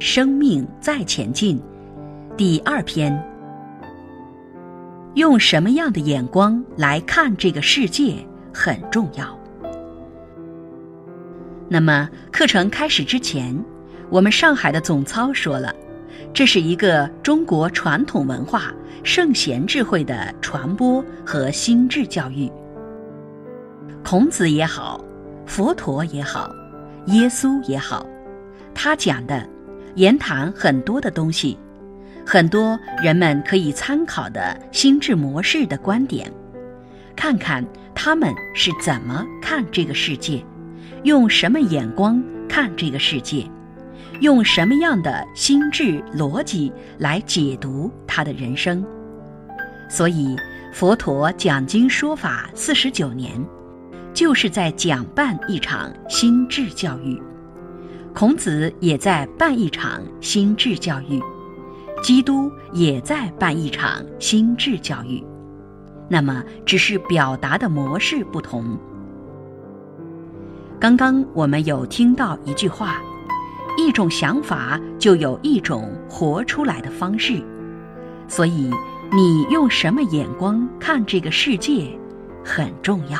生命再前进，第二篇。用什么样的眼光来看这个世界很重要。那么，课程开始之前，我们上海的总操说了，这是一个中国传统文化、圣贤智慧的传播和心智教育。孔子也好，佛陀也好，耶稣也好，他讲的言谈很多的东西。很多人们可以参考的心智模式的观点，看看他们是怎么看这个世界，用什么眼光看这个世界，用什么样的心智逻辑来解读他的人生。所以，佛陀讲经说法四十九年，就是在讲办一场心智教育。孔子也在办一场心智教育。基督也在办一场心智教育，那么只是表达的模式不同。刚刚我们有听到一句话：一种想法就有一种活出来的方式，所以你用什么眼光看这个世界，很重要。